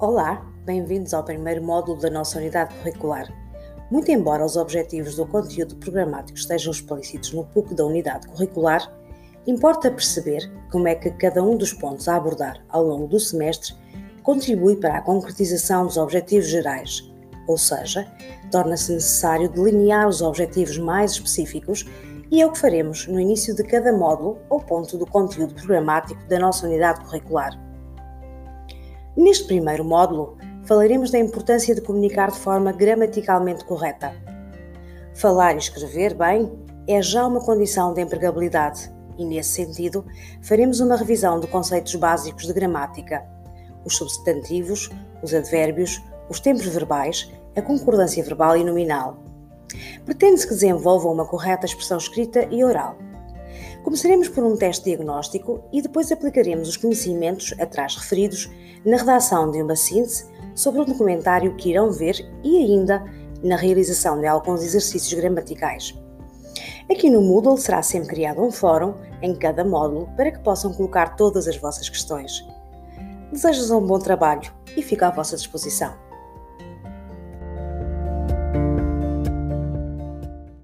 Olá, bem-vindos ao primeiro módulo da nossa unidade curricular. Muito embora os objetivos do conteúdo programático estejam explícitos no PUC da unidade curricular, importa perceber como é que cada um dos pontos a abordar ao longo do semestre contribui para a concretização dos objetivos gerais, ou seja, torna-se necessário delinear os objetivos mais específicos e é o que faremos no início de cada módulo ou ponto do conteúdo programático da nossa unidade curricular. Neste primeiro módulo, falaremos da importância de comunicar de forma gramaticalmente correta. Falar e escrever bem é já uma condição de empregabilidade e, nesse sentido, faremos uma revisão de conceitos básicos de gramática: os substantivos, os advérbios, os tempos verbais, a concordância verbal e nominal. Pretende-se que desenvolvam uma correta expressão escrita e oral Começaremos por um teste diagnóstico e depois aplicaremos os conhecimentos atrás referidos na redação de uma síntese sobre o documentário que irão ver e ainda na realização de alguns exercícios gramaticais. Aqui no Moodle será sempre criado um fórum em cada módulo para que possam colocar todas as vossas questões. Desejo-vos um bom trabalho e fico à vossa disposição.